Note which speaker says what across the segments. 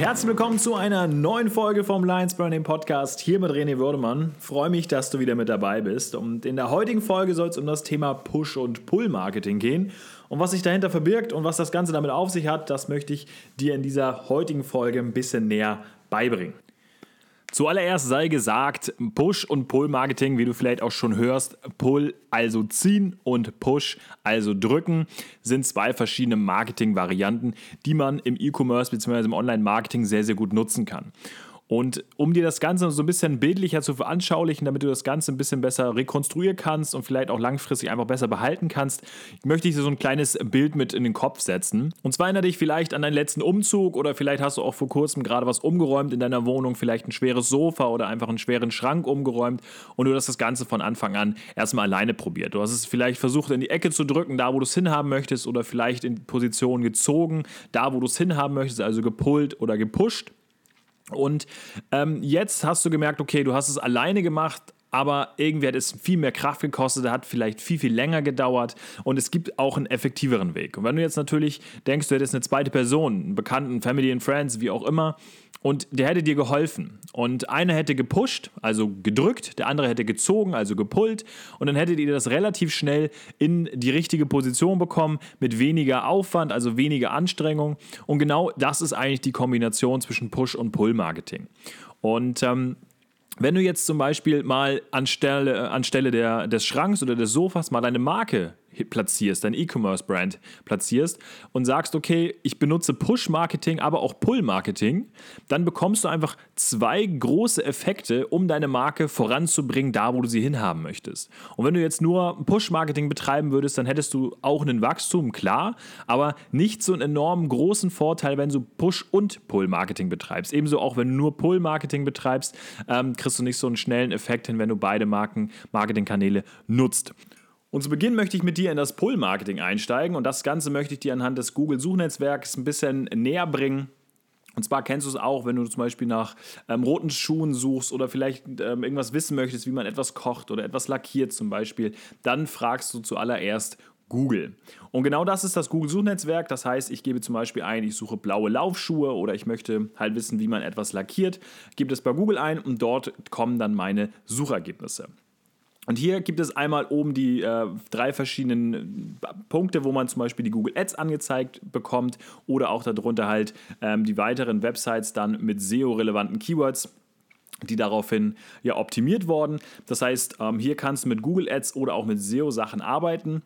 Speaker 1: herzlich willkommen zu einer neuen Folge vom Lions Burning Podcast. Hier mit René Würdemann. Freue mich, dass du wieder mit dabei bist. Und in der heutigen Folge soll es um das Thema Push- und Pull-Marketing gehen. Und was sich dahinter verbirgt und was das Ganze damit auf sich hat, das möchte ich dir in dieser heutigen Folge ein bisschen näher beibringen. Zuallererst sei gesagt, Push- und Pull-Marketing, wie du vielleicht auch schon hörst, Pull also ziehen und Push also drücken, sind zwei verschiedene Marketing-Varianten, die man im E-Commerce bzw. im Online-Marketing sehr, sehr gut nutzen kann. Und um dir das Ganze so ein bisschen bildlicher zu veranschaulichen, damit du das Ganze ein bisschen besser rekonstruieren kannst und vielleicht auch langfristig einfach besser behalten kannst, möchte ich dir so ein kleines Bild mit in den Kopf setzen. Und zwar erinnere dich vielleicht an deinen letzten Umzug oder vielleicht hast du auch vor kurzem gerade was umgeräumt in deiner Wohnung, vielleicht ein schweres Sofa oder einfach einen schweren Schrank umgeräumt und du hast das Ganze von Anfang an erstmal alleine probiert. Du hast es vielleicht versucht in die Ecke zu drücken, da wo du es hinhaben möchtest oder vielleicht in Position gezogen, da wo du es hinhaben möchtest, also gepullt oder gepusht. Und ähm, jetzt hast du gemerkt, okay, du hast es alleine gemacht, aber irgendwie hat es viel mehr Kraft gekostet, hat vielleicht viel, viel länger gedauert und es gibt auch einen effektiveren Weg. Und wenn du jetzt natürlich denkst, du hättest eine zweite Person, einen Bekannten, Family and Friends, wie auch immer, und der hätte dir geholfen. Und einer hätte gepusht, also gedrückt, der andere hätte gezogen, also gepullt. Und dann hättet ihr das relativ schnell in die richtige Position bekommen, mit weniger Aufwand, also weniger Anstrengung. Und genau das ist eigentlich die Kombination zwischen Push- und Pull-Marketing. Und ähm, wenn du jetzt zum Beispiel mal anstelle, anstelle der, des Schranks oder des Sofas mal deine Marke platzierst, dein E-Commerce-Brand platzierst und sagst, okay, ich benutze Push-Marketing, aber auch Pull-Marketing, dann bekommst du einfach zwei große Effekte, um deine Marke voranzubringen, da wo du sie hinhaben möchtest. Und wenn du jetzt nur Push-Marketing betreiben würdest, dann hättest du auch einen Wachstum, klar, aber nicht so einen enormen großen Vorteil, wenn du Push- und Pull-Marketing betreibst. Ebenso auch, wenn du nur Pull-Marketing betreibst, ähm, kriegst du nicht so einen schnellen Effekt hin, wenn du beide Marken, Marketingkanäle nutzt. Und zu Beginn möchte ich mit dir in das Pull-Marketing einsteigen und das Ganze möchte ich dir anhand des Google-Suchnetzwerks ein bisschen näher bringen. Und zwar kennst du es auch, wenn du zum Beispiel nach ähm, roten Schuhen suchst oder vielleicht ähm, irgendwas wissen möchtest, wie man etwas kocht oder etwas lackiert zum Beispiel, dann fragst du zuallererst Google. Und genau das ist das Google-Suchnetzwerk. Das heißt, ich gebe zum Beispiel ein, ich suche blaue Laufschuhe oder ich möchte halt wissen, wie man etwas lackiert, gebe das bei Google ein und dort kommen dann meine Suchergebnisse. Und hier gibt es einmal oben die äh, drei verschiedenen äh, Punkte, wo man zum Beispiel die Google Ads angezeigt bekommt oder auch darunter halt ähm, die weiteren Websites dann mit SEO-relevanten Keywords die daraufhin ja optimiert wurden. Das heißt, ähm, hier kannst du mit Google Ads oder auch mit SEO-Sachen arbeiten.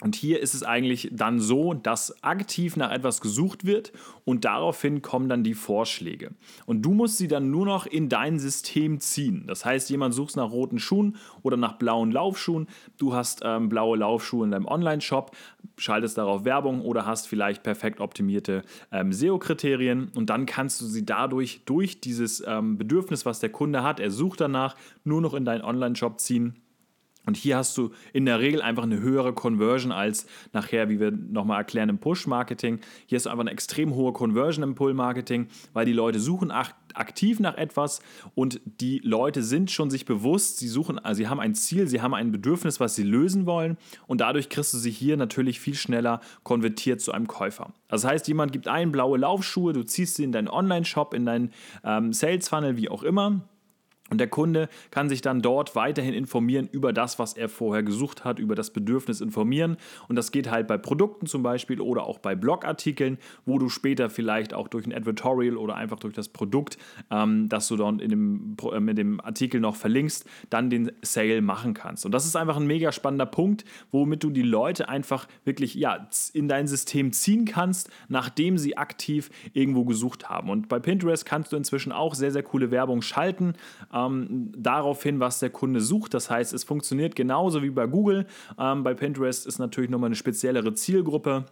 Speaker 1: Und hier ist es eigentlich dann so, dass aktiv nach etwas gesucht wird und daraufhin kommen dann die Vorschläge. Und du musst sie dann nur noch in dein System ziehen. Das heißt, jemand sucht nach roten Schuhen oder nach blauen Laufschuhen. Du hast ähm, blaue Laufschuhe in deinem Online-Shop, schaltest darauf Werbung oder hast vielleicht perfekt optimierte ähm, SEO-Kriterien und dann kannst du sie dadurch durch dieses ähm, Bedürfnis, was der Kunde hat, er sucht danach, nur noch in deinen Online-Shop ziehen und hier hast du in der Regel einfach eine höhere Conversion als nachher, wie wir nochmal erklären, im Push-Marketing. Hier hast du einfach eine extrem hohe Conversion im Pull-Marketing, weil die Leute suchen aktiv nach etwas und die Leute sind schon sich bewusst, sie suchen, also sie haben ein Ziel, sie haben ein Bedürfnis, was sie lösen wollen und dadurch kriegst du sie hier natürlich viel schneller konvertiert zu einem Käufer. Das heißt, jemand gibt ein blaue Laufschuhe, du ziehst sie in deinen Online-Shop, in deinen ähm, Sales-Funnel, wie auch immer und der Kunde kann sich dann dort weiterhin informieren über das, was er vorher gesucht hat, über das Bedürfnis informieren. Und das geht halt bei Produkten zum Beispiel oder auch bei Blogartikeln, wo du später vielleicht auch durch ein Advertorial oder einfach durch das Produkt, ähm, das du dann in dem, äh, mit dem Artikel noch verlinkst, dann den Sale machen kannst. Und das ist einfach ein mega spannender Punkt, womit du die Leute einfach wirklich ja, in dein System ziehen kannst, nachdem sie aktiv irgendwo gesucht haben. Und bei Pinterest kannst du inzwischen auch sehr, sehr coole Werbung schalten darauf hin, was der Kunde sucht. Das heißt, es funktioniert genauso wie bei Google. Ähm, bei Pinterest ist natürlich nochmal eine speziellere Zielgruppe.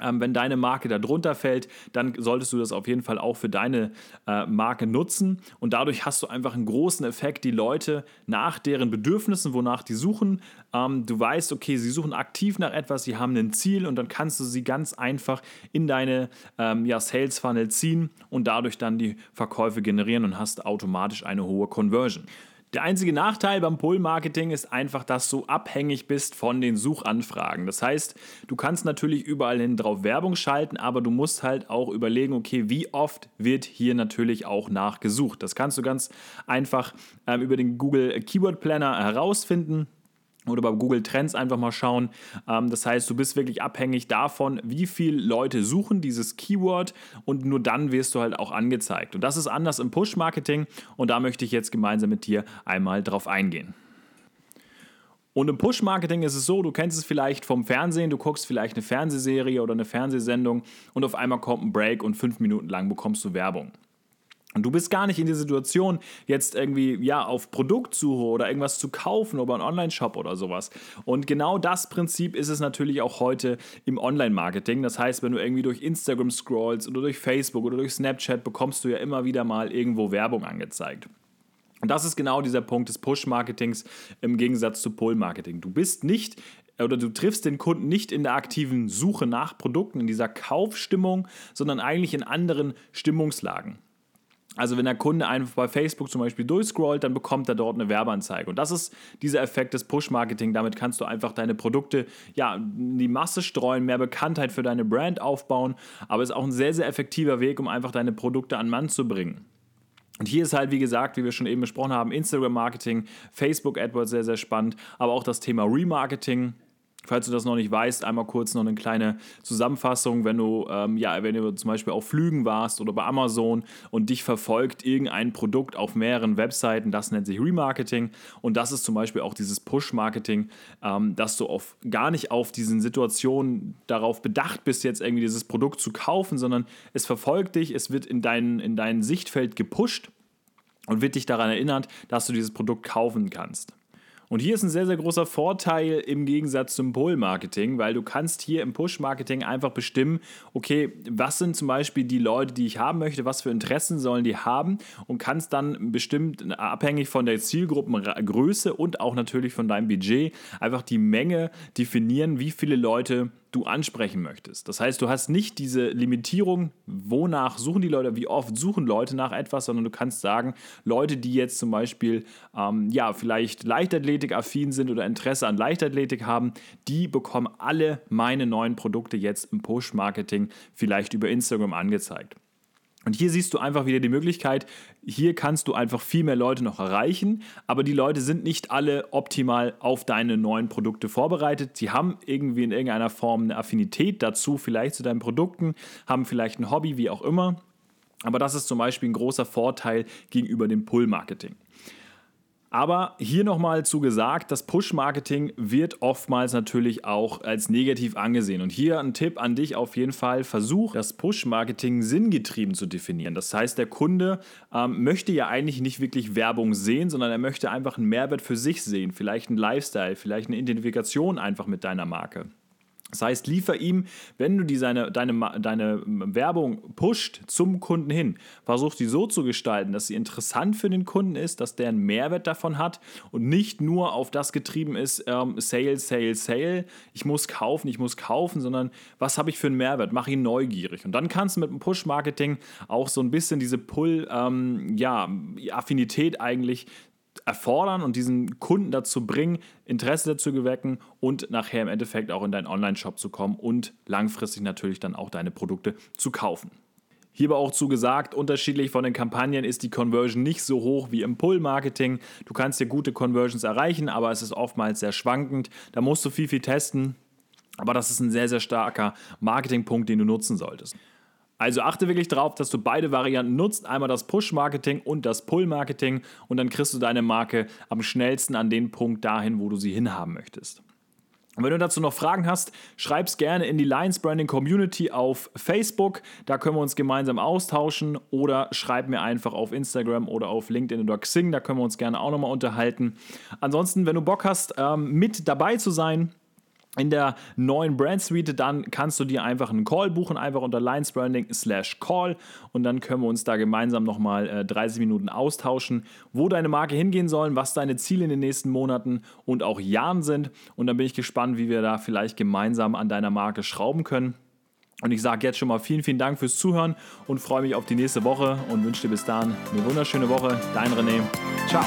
Speaker 1: Ähm, wenn deine Marke da drunter fällt, dann solltest du das auf jeden Fall auch für deine äh, Marke nutzen. Und dadurch hast du einfach einen großen Effekt, die Leute nach deren Bedürfnissen, wonach die suchen. Ähm, du weißt, okay, sie suchen aktiv nach etwas, sie haben ein Ziel und dann kannst du sie ganz einfach in deine ähm, ja, Sales Funnel ziehen und dadurch dann die Verkäufe generieren und hast automatisch eine hohe Conversion. Der einzige Nachteil beim Pull-Marketing ist einfach, dass du abhängig bist von den Suchanfragen. Das heißt, du kannst natürlich überall hin drauf Werbung schalten, aber du musst halt auch überlegen, okay, wie oft wird hier natürlich auch nachgesucht. Das kannst du ganz einfach ähm, über den Google Keyword Planner herausfinden oder bei Google Trends einfach mal schauen. Ähm, das heißt, du bist wirklich abhängig davon, wie viele Leute suchen dieses Keyword und nur dann wirst du halt auch angezeigt. Und das ist anders im Push-Marketing und da möchte ich jetzt gemeinsam mit dir einmal drauf eingehen. Und im Push-Marketing ist es so, du kennst es vielleicht vom Fernsehen, du guckst vielleicht eine Fernsehserie oder eine Fernsehsendung und auf einmal kommt ein Break und fünf Minuten lang bekommst du Werbung. Und du bist gar nicht in der Situation, jetzt irgendwie ja auf Produktsuche oder irgendwas zu kaufen oder einen Online-Shop oder sowas. Und genau das Prinzip ist es natürlich auch heute im Online-Marketing. Das heißt, wenn du irgendwie durch Instagram scrollst oder durch Facebook oder durch Snapchat, bekommst du ja immer wieder mal irgendwo Werbung angezeigt. Und das ist genau dieser Punkt des Push-Marketings im Gegensatz zu Pull-Marketing. Du bist nicht oder du triffst den Kunden nicht in der aktiven Suche nach Produkten, in dieser Kaufstimmung, sondern eigentlich in anderen Stimmungslagen. Also wenn der Kunde einfach bei Facebook zum Beispiel durchscrollt, dann bekommt er dort eine Werbeanzeige. Und das ist dieser Effekt des Push-Marketing. Damit kannst du einfach deine Produkte ja, in die Masse streuen, mehr Bekanntheit für deine Brand aufbauen. Aber es ist auch ein sehr, sehr effektiver Weg, um einfach deine Produkte an Mann zu bringen. Und hier ist halt, wie gesagt, wie wir schon eben besprochen haben, Instagram-Marketing, Facebook AdWords sehr, sehr spannend, aber auch das Thema Remarketing Falls du das noch nicht weißt, einmal kurz noch eine kleine Zusammenfassung, wenn du, ähm, ja, wenn du zum Beispiel auf Flügen warst oder bei Amazon und dich verfolgt irgendein Produkt auf mehreren Webseiten, das nennt sich Remarketing und das ist zum Beispiel auch dieses Push-Marketing, ähm, dass du auf, gar nicht auf diesen Situationen darauf bedacht bist, jetzt irgendwie dieses Produkt zu kaufen, sondern es verfolgt dich, es wird in dein, in dein Sichtfeld gepusht und wird dich daran erinnert, dass du dieses Produkt kaufen kannst. Und hier ist ein sehr, sehr großer Vorteil im Gegensatz zum Pull-Marketing, weil du kannst hier im Push-Marketing einfach bestimmen, okay, was sind zum Beispiel die Leute, die ich haben möchte, was für Interessen sollen die haben und kannst dann bestimmt, abhängig von der Zielgruppengröße und auch natürlich von deinem Budget, einfach die Menge definieren, wie viele Leute du ansprechen möchtest. Das heißt, du hast nicht diese Limitierung, wonach suchen die Leute, wie oft suchen Leute nach etwas, sondern du kannst sagen, Leute, die jetzt zum Beispiel ähm, ja vielleicht Leichtathletik-affin sind oder Interesse an Leichtathletik haben, die bekommen alle meine neuen Produkte jetzt im Push-Marketing vielleicht über Instagram angezeigt. Und hier siehst du einfach wieder die Möglichkeit, hier kannst du einfach viel mehr Leute noch erreichen, aber die Leute sind nicht alle optimal auf deine neuen Produkte vorbereitet. Sie haben irgendwie in irgendeiner Form eine Affinität dazu, vielleicht zu deinen Produkten, haben vielleicht ein Hobby, wie auch immer. Aber das ist zum Beispiel ein großer Vorteil gegenüber dem Pull-Marketing. Aber hier nochmal zu gesagt, das Push-Marketing wird oftmals natürlich auch als negativ angesehen. Und hier ein Tipp an dich auf jeden Fall, versuch das Push-Marketing sinngetrieben zu definieren. Das heißt, der Kunde ähm, möchte ja eigentlich nicht wirklich Werbung sehen, sondern er möchte einfach einen Mehrwert für sich sehen, vielleicht einen Lifestyle, vielleicht eine Identifikation einfach mit deiner Marke. Das heißt, liefer ihm, wenn du die seine, deine, deine Werbung pusht zum Kunden hin, versuch sie so zu gestalten, dass sie interessant für den Kunden ist, dass der einen Mehrwert davon hat und nicht nur auf das getrieben ist, ähm, Sale, Sale, Sale, ich muss kaufen, ich muss kaufen, sondern was habe ich für einen Mehrwert? Mach ihn neugierig. Und dann kannst du mit dem Push-Marketing auch so ein bisschen diese Pull-Affinität ähm, ja, eigentlich erfordern und diesen Kunden dazu bringen, Interesse dazu gewecken und nachher im Endeffekt auch in deinen Online-Shop zu kommen und langfristig natürlich dann auch deine Produkte zu kaufen. Hierbei auch zugesagt, unterschiedlich von den Kampagnen ist die Conversion nicht so hoch wie im Pull-Marketing. Du kannst dir gute Conversions erreichen, aber es ist oftmals sehr schwankend. Da musst du viel, viel testen. Aber das ist ein sehr, sehr starker Marketingpunkt, den du nutzen solltest. Also achte wirklich darauf, dass du beide Varianten nutzt, einmal das Push-Marketing und das Pull-Marketing und dann kriegst du deine Marke am schnellsten an den Punkt dahin, wo du sie hinhaben möchtest. Und wenn du dazu noch Fragen hast, schreib es gerne in die Lions Branding Community auf Facebook. Da können wir uns gemeinsam austauschen oder schreib mir einfach auf Instagram oder auf LinkedIn oder Xing. Da können wir uns gerne auch nochmal unterhalten. Ansonsten, wenn du Bock hast, ähm, mit dabei zu sein, in der neuen Brand Suite, dann kannst du dir einfach einen Call buchen, einfach unter Lines slash Call und dann können wir uns da gemeinsam nochmal äh, 30 Minuten austauschen, wo deine Marke hingehen soll, was deine Ziele in den nächsten Monaten und auch Jahren sind und dann bin ich gespannt, wie wir da vielleicht gemeinsam an deiner Marke schrauben können. Und ich sage jetzt schon mal vielen, vielen Dank fürs Zuhören und freue mich auf die nächste Woche und wünsche dir bis dahin eine wunderschöne Woche. Dein René. Ciao.